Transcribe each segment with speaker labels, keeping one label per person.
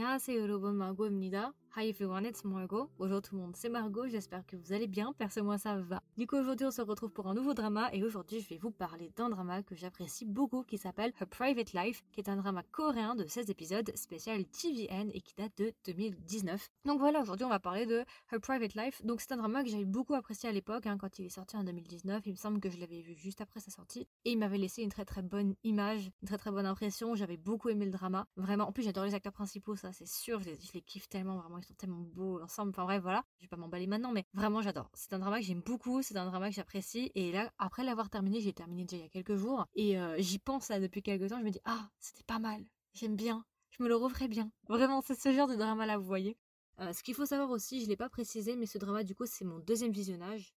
Speaker 1: 안녕하세요 여러분 마고입니다. Hi everyone, it's Margot. Bonjour tout le monde, c'est Margot, j'espère que vous allez bien, perso moi ça va. Du coup aujourd'hui on se retrouve pour un nouveau drama et aujourd'hui je vais vous parler d'un drama que j'apprécie beaucoup qui s'appelle Her Private Life, qui est un drama coréen de 16 épisodes spécial TVN et qui date de 2019. Donc voilà, aujourd'hui on va parler de Her Private Life. Donc c'est un drama que j'avais beaucoup apprécié à l'époque, hein, quand il est sorti en 2019, il me semble que je l'avais vu juste après sa sortie et il m'avait laissé une très très bonne image, une très très bonne impression, j'avais beaucoup aimé le drama. Vraiment, en plus j'adore les acteurs principaux, ça c'est sûr, je les, kiffe tellement, vraiment tellement beaux ensemble. Enfin bref, voilà. Je vais pas m'emballer maintenant, mais vraiment j'adore. C'est un drama que j'aime beaucoup, c'est un drama que j'apprécie. Et là, après l'avoir terminé, j'ai terminé déjà il y a quelques jours. Et euh, j'y pense là depuis quelques temps, je me dis, ah, c'était pas mal. J'aime bien. Je me le referai bien. Vraiment, c'est ce genre de drama là, vous voyez. Euh, ce qu'il faut savoir aussi, je l'ai pas précisé, mais ce drama du coup c'est mon deuxième visionnage.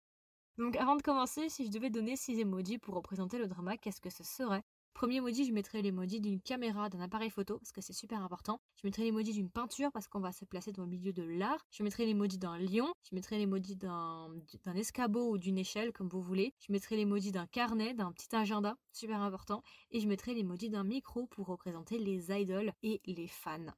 Speaker 1: Donc avant de commencer, si je devais donner 6 emojis pour représenter le drama, qu'est-ce que ce serait? Premier emoji, je mettrais l'emoji d'une caméra, d'un appareil photo, parce que c'est super important. Je mettrais l'emoji d'une peinture, parce qu'on va se placer dans le milieu de l'art. Je mettrais l'emoji d'un lion. Je mettrais l'emoji d'un escabeau ou d'une échelle, comme vous voulez. Je mettrais l'emoji d'un carnet, d'un petit agenda, super important. Et je mettrais l'emoji d'un micro pour représenter les idoles et les fans.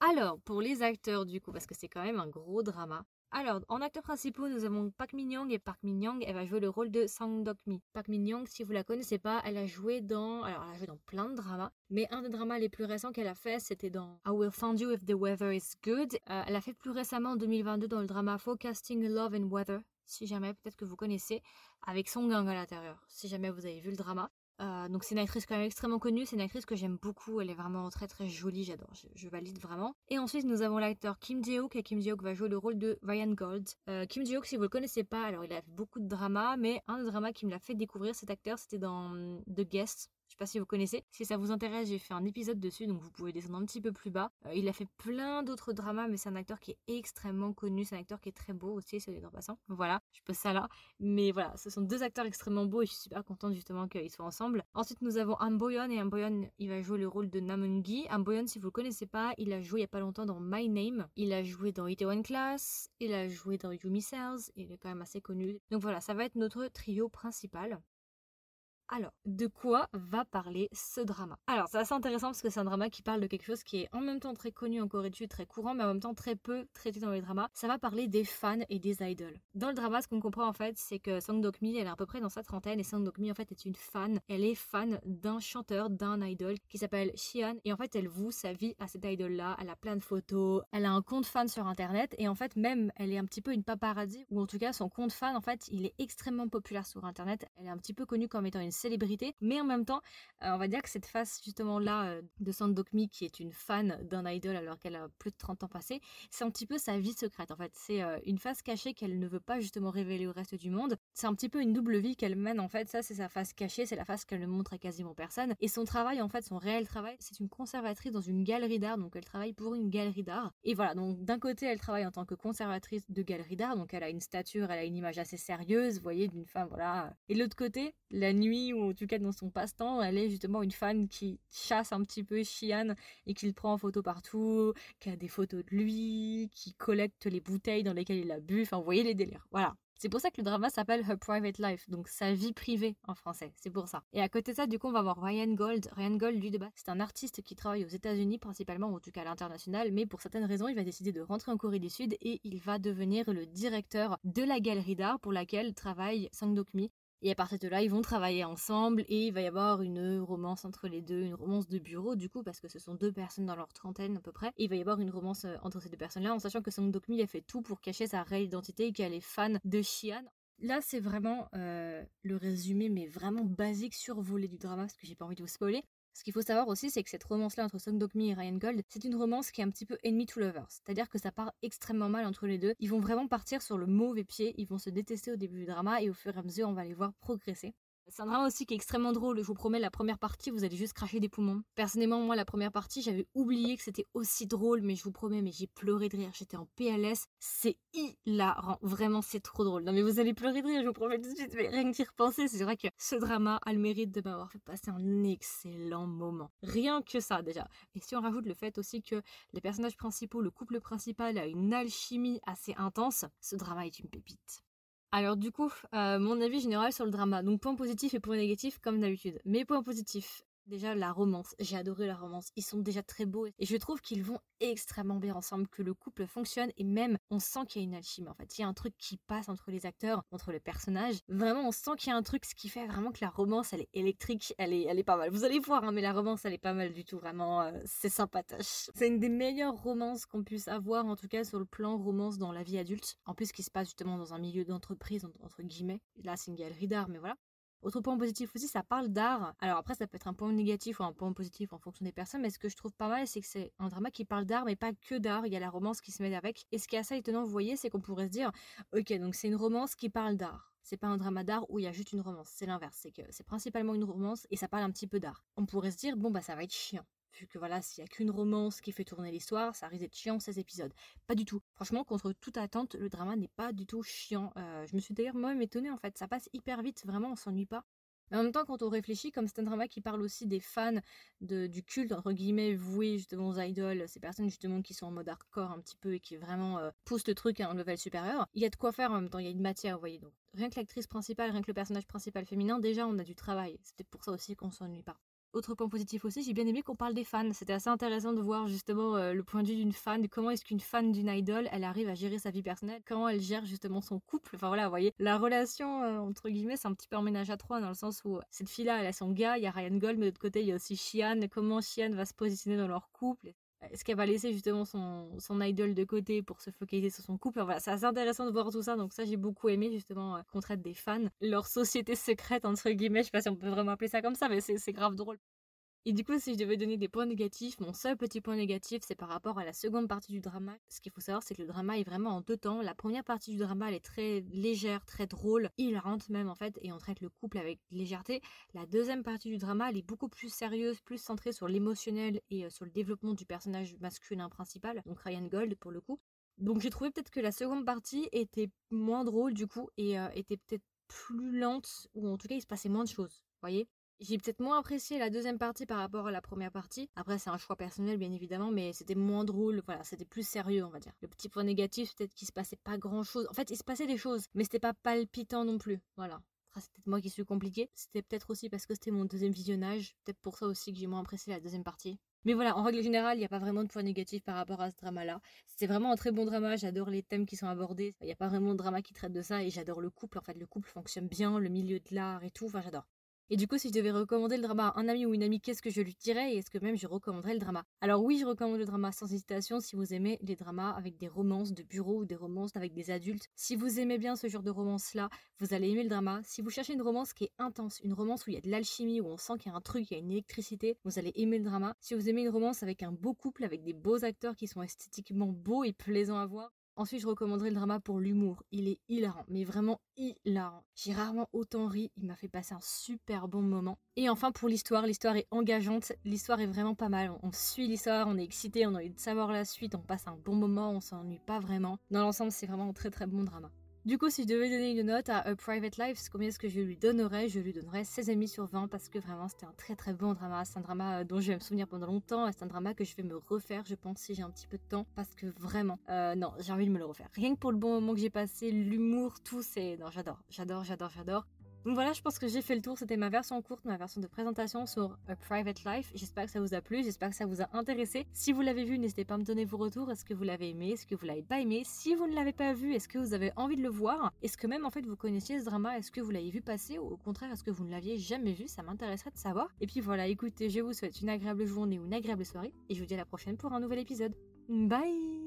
Speaker 1: Alors, pour les acteurs du coup, parce que c'est quand même un gros drama, alors, en acteurs principaux, nous avons Park Min Young et Park Min Young, elle va jouer le rôle de Sang Dok Mi. Park Min Young, si vous la connaissez pas, elle a joué dans, alors elle a joué dans plein de dramas, mais un des dramas les plus récents qu'elle a fait, c'était dans I Will Find You If the Weather Is Good. Euh, elle a fait plus récemment en 2022 dans le drama Forecasting Love and Weather, si jamais peut-être que vous connaissez, avec Song Gang à l'intérieur, si jamais vous avez vu le drama. Euh, donc c'est une actrice quand même extrêmement connue, c'est une actrice que j'aime beaucoup, elle est vraiment très très jolie, j'adore, je, valide vraiment. Et ensuite nous avons l'acteur Kim Jae-hook et Kim Jae-hook va jouer le rôle de Ryan Gold. Euh, Kim Jae-hook si vous le connaissez pas, alors il a fait beaucoup de dramas, mais un des dramas qui me l'a fait découvrir cet acteur c'était dans The Guest, pas si vous connaissez. Si ça vous intéresse, j'ai fait un épisode dessus, donc vous pouvez descendre un petit peu plus bas. Euh, il a fait plein d'autres dramas, mais c'est un acteur qui est extrêmement connu. C'est un acteur qui est très beau aussi, c'est en passant. Voilà, je pose ça là. Mais voilà, ce sont deux acteurs extrêmement beaux et je suis super contente justement qu'ils soient ensemble. Ensuite, nous avons Amboyon et Amboyon, il va jouer le rôle de Namungi. Amboyon, si vous le connaissez pas, il a joué il y a pas longtemps dans My Name. Il a joué dans Itaewon Class. Il a joué dans Yumi Cells. Il est quand même assez connu. Donc voilà, ça va être notre trio principal. Alors, de quoi va parler ce drama? Alors, c'est assez intéressant parce que c'est un drama qui parle de quelque chose qui est en même temps très connu en Corée du Sud, très courant, mais en même temps très peu traité dans les dramas. Ça va parler des fans et des idols. Dans le drama, ce qu'on comprend en fait, c'est que Sang Dok-mi, elle est à peu près dans sa trentaine et Sang Dok-mi en fait est une fan. Elle est fan d'un chanteur, d'un idol qui s'appelle Xian et en fait elle voue sa vie à cet idol-là. Elle a plein de photos, elle a un compte fan sur internet et en fait même elle est un petit peu une paparazzi ou en tout cas son compte fan en fait il est extrêmement populaire sur internet. Elle est un petit peu connue comme étant une célébrité, mais en même temps, euh, on va dire que cette face justement là euh, de Sandokmi qui est une fan d'un idol alors qu'elle a plus de 30 ans passé, c'est un petit peu sa vie secrète en fait. C'est euh, une face cachée qu'elle ne veut pas justement révéler au reste du monde. C'est un petit peu une double vie qu'elle mène en fait. Ça, c'est sa face cachée, c'est la face qu'elle ne montre à quasiment personne. Et son travail en fait, son réel travail, c'est une conservatrice dans une galerie d'art. Donc elle travaille pour une galerie d'art. Et voilà, donc d'un côté, elle travaille en tant que conservatrice de galerie d'art. Donc elle a une stature, elle a une image assez sérieuse, vous voyez, d'une femme, voilà. Et de l'autre côté, la nuit ou en tout cas dans son passe-temps, elle est justement une fan qui chasse un petit peu Xian et qui le prend en photo partout, qui a des photos de lui, qui collecte les bouteilles dans lesquelles il a bu, enfin vous voyez les délires. Voilà. C'est pour ça que le drama s'appelle Her Private Life, donc sa vie privée en français, c'est pour ça. Et à côté de ça, du coup, on va voir Ryan Gold. Ryan Gold, lui, de base, c'est un artiste qui travaille aux États-Unis principalement, ou en tout cas à l'international, mais pour certaines raisons, il va décider de rentrer en Corée du Sud et il va devenir le directeur de la galerie d'art pour laquelle travaille Sang Dok-mi, et à partir de là, ils vont travailler ensemble et il va y avoir une romance entre les deux, une romance de bureau du coup, parce que ce sont deux personnes dans leur trentaine à peu près. Et il va y avoir une romance euh, entre ces deux personnes-là, en sachant que Song Dok-mi a fait tout pour cacher sa réelle identité et qu'elle est fan de Xian. Là, c'est vraiment euh, le résumé, mais vraiment basique, survolé du drama, parce que j'ai pas envie de vous spoiler. Ce qu'il faut savoir aussi, c'est que cette romance-là entre Song Dok-mi et Ryan Gold, c'est une romance qui est un petit peu enemy to lovers. C'est-à-dire que ça part extrêmement mal entre les deux. Ils vont vraiment partir sur le mauvais pied, ils vont se détester au début du drama et au fur et à mesure, on va les voir progresser. C'est un drama aussi qui est extrêmement drôle. Je vous promets, la première partie, vous allez juste cracher des poumons. Personnellement, moi, la première partie, j'avais oublié que c'était aussi drôle, mais je vous promets, mais j'ai pleuré de rire. J'étais en PLS. C'est hilarant. Vraiment, c'est trop drôle. Non, mais vous allez pleurer de rire, je vous promets tout de suite. Mais rien que d'y repenser, c'est vrai que ce drama a le mérite de m'avoir fait passer un excellent moment. Rien que ça, déjà. Et si on rajoute le fait aussi que les personnages principaux, le couple principal a une alchimie assez intense, ce drama est une pépite. Alors du coup, euh, mon avis général sur le drama. Donc point positif et point négatif comme d'habitude. Mes points positifs. Déjà, la romance. J'ai adoré la romance. Ils sont déjà très beaux et je trouve qu'ils vont extrêmement bien ensemble, que le couple fonctionne et même on sent qu'il y a une alchimie. En fait, il y a un truc qui passe entre les acteurs, entre les personnages. Vraiment, on sent qu'il y a un truc, ce qui fait vraiment que la romance, elle est électrique, elle est, elle est pas mal. Vous allez voir, hein, mais la romance, elle est pas mal du tout. Vraiment, euh, c'est sympatoche. C'est une des meilleures romances qu'on puisse avoir, en tout cas sur le plan romance dans la vie adulte. En plus, qui se passe justement dans un milieu d'entreprise, entre guillemets. Là, c'est une galerie d'art, mais voilà. Autre point positif aussi, ça parle d'art. Alors après, ça peut être un point négatif ou un point positif en fonction des personnes, mais ce que je trouve pas mal, c'est que c'est un drama qui parle d'art, mais pas que d'art. Il y a la romance qui se met avec. Et ce qui est assez étonnant, vous voyez, c'est qu'on pourrait se dire, ok, donc c'est une romance qui parle d'art. C'est pas un drama d'art où il y a juste une romance. C'est l'inverse. C'est que c'est principalement une romance et ça parle un petit peu d'art. On pourrait se dire, bon, bah ça va être chiant vu que voilà, s'il y a qu'une romance qui fait tourner l'histoire, ça risque d'être chiant ces épisodes. Pas du tout. Franchement, contre toute attente, le drama n'est pas du tout chiant. Euh, je me suis d'ailleurs moi-même étonnée en fait, ça passe hyper vite, vraiment, on s'ennuie pas. Mais en même temps, quand on réfléchit, comme c'est un drama qui parle aussi des fans de, du culte, entre guillemets, voués justement aux idoles, ces personnes justement qui sont en mode hardcore un petit peu et qui vraiment euh, poussent le truc à un level supérieur, il y a de quoi faire en même temps, il y a une matière, vous voyez. Donc, rien que l'actrice principale, rien que le personnage principal féminin, déjà on a du travail. C'est pour ça aussi qu'on s'ennuie pas. Autre point positif aussi, j'ai bien aimé qu'on parle des fans. C'était assez intéressant de voir justement euh, le point de vue d'une fan, comment est-ce qu'une fan d'une idole, elle arrive à gérer sa vie personnelle, comment elle gère justement son couple? Enfin voilà, vous voyez, la relation euh, entre guillemets, c'est un petit peu un ménage à trois dans le sens où cette fille-là, elle a son gars, il y a Ryan Gold, mais de l'autre côté, il y a aussi Shian. Comment Shian va se positionner dans leur couple? Est-ce qu'elle va laisser justement son, son idol de côté pour se focaliser sur son couple Voilà, c'est assez intéressant de voir tout ça. Donc ça, j'ai beaucoup aimé justement euh, qu'on traite des fans, leur société secrète entre guillemets. Je sais pas si on peut vraiment appeler ça comme ça, mais c'est grave drôle. Et du coup, si je devais donner des points négatifs, mon seul petit point négatif, c'est par rapport à la seconde partie du drama. Ce qu'il faut savoir, c'est que le drama est vraiment en deux temps. La première partie du drama, elle est très légère, très drôle, hilarante même en fait, et on traite le couple avec légèreté. La deuxième partie du drama, elle est beaucoup plus sérieuse, plus centrée sur l'émotionnel et euh, sur le développement du personnage masculin principal, donc Ryan Gold pour le coup. Donc j'ai trouvé peut-être que la seconde partie était moins drôle du coup et euh, était peut-être plus lente, ou en tout cas il se passait moins de choses. Voyez j'ai peut-être moins apprécié la deuxième partie par rapport à la première partie. Après, c'est un choix personnel, bien évidemment, mais c'était moins drôle. Voilà, c'était plus sérieux, on va dire. Le petit point négatif, peut-être qu'il se passait pas grand-chose. En fait, il se passait des choses, mais c'était pas palpitant non plus. Voilà. Après, c'est peut-être moi qui suis compliqué. C'était peut-être aussi parce que c'était mon deuxième visionnage. Peut-être pour ça aussi que j'ai moins apprécié la deuxième partie. Mais voilà, en règle générale, il n'y a pas vraiment de points négatifs par rapport à ce drama-là. C'était vraiment un très bon drama, j'adore les thèmes qui sont abordés. Il n'y a pas vraiment de drama qui traite de ça et j'adore le couple. En fait, le couple fonctionne bien, le milieu de l'art et tout. Enfin, j'adore. Et du coup, si je devais recommander le drama à un ami ou une amie, qu'est-ce que je lui dirais Et est-ce que même je recommanderais le drama? Alors oui, je recommande le drama sans hésitation si vous aimez les dramas avec des romances de bureau ou des romances avec des adultes. Si vous aimez bien ce genre de romance-là, vous allez aimer le drama. Si vous cherchez une romance qui est intense, une romance où il y a de l'alchimie, où on sent qu'il y a un truc, il y a une électricité, vous allez aimer le drama. Si vous aimez une romance avec un beau couple, avec des beaux acteurs qui sont esthétiquement beaux et plaisants à voir, Ensuite, je recommanderais le drama pour l'humour. Il est hilarant, mais vraiment hilarant. J'ai rarement autant ri, il m'a fait passer un super bon moment. Et enfin, pour l'histoire, l'histoire est engageante, l'histoire est vraiment pas mal. On suit l'histoire, on est excité, on a envie de savoir la suite, on passe un bon moment, on s'ennuie pas vraiment. Dans l'ensemble, c'est vraiment un très très bon drama. Du coup, si je devais donner une note à A Private Life, combien est-ce que je lui donnerais? Je lui donnerais 16,5 sur 20 parce que vraiment c'était un très très bon drama. C'est un drama euh, dont je vais me souvenir pendant longtemps et c'est un drama que je vais me refaire, je pense, si j'ai un petit peu de temps parce que vraiment, euh, non, j'ai envie de me le refaire. Rien que pour le bon moment que j'ai passé, l'humour, tout, c'est. Non, j'adore, j'adore, j'adore, j'adore. Voilà, je pense que j'ai fait le tour. C'était ma version courte, ma version de présentation sur A Private Life. J'espère que ça vous a plu, j'espère que ça vous a intéressé. Si vous l'avez vu, n'hésitez pas à me donner vos retours. Est-ce que vous l'avez aimé? Est-ce que vous l'avez pas aimé? Si vous ne l'avez pas vu, est-ce que vous avez envie de le voir? Est-ce que même en fait vous connaissiez ce drama? Est-ce que vous l'avez vu passer? Ou au contraire, est-ce que vous ne l'aviez jamais vu? Ça m'intéresserait de savoir. Et puis voilà, écoutez, je vous souhaite une agréable journée ou une agréable soirée. Et je vous dis à la prochaine pour un nouvel épisode. Bye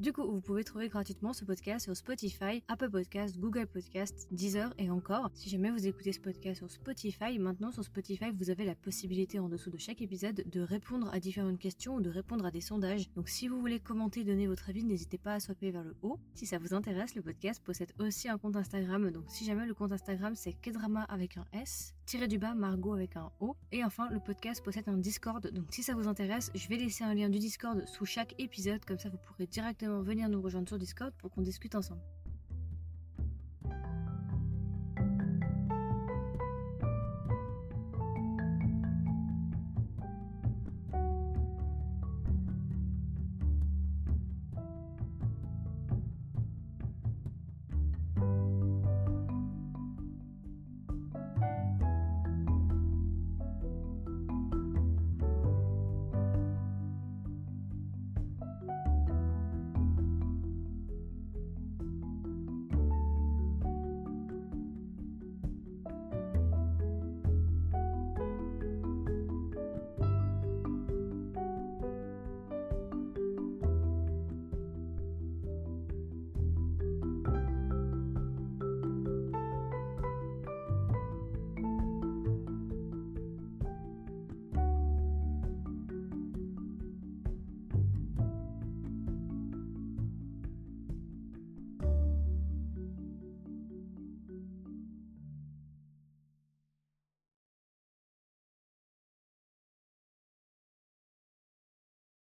Speaker 1: du coup, vous pouvez trouver gratuitement ce podcast sur Spotify, Apple Podcast, Google Podcast, Deezer et encore. Si jamais vous écoutez ce podcast sur Spotify, maintenant sur Spotify, vous avez la possibilité en dessous de chaque épisode de répondre à différentes questions ou de répondre à des sondages. Donc si vous voulez commenter, donner votre avis, n'hésitez pas à swapper vers le haut. Si ça vous intéresse, le podcast possède aussi un compte Instagram. Donc si jamais le compte Instagram c'est Kedrama avec un S, tiré du bas Margot avec un O. Et enfin, le podcast possède un Discord. Donc si ça vous intéresse, je vais laisser un lien du Discord sous chaque épisode, comme ça vous pourrez directement venir nous rejoindre sur Discord pour qu'on discute ensemble.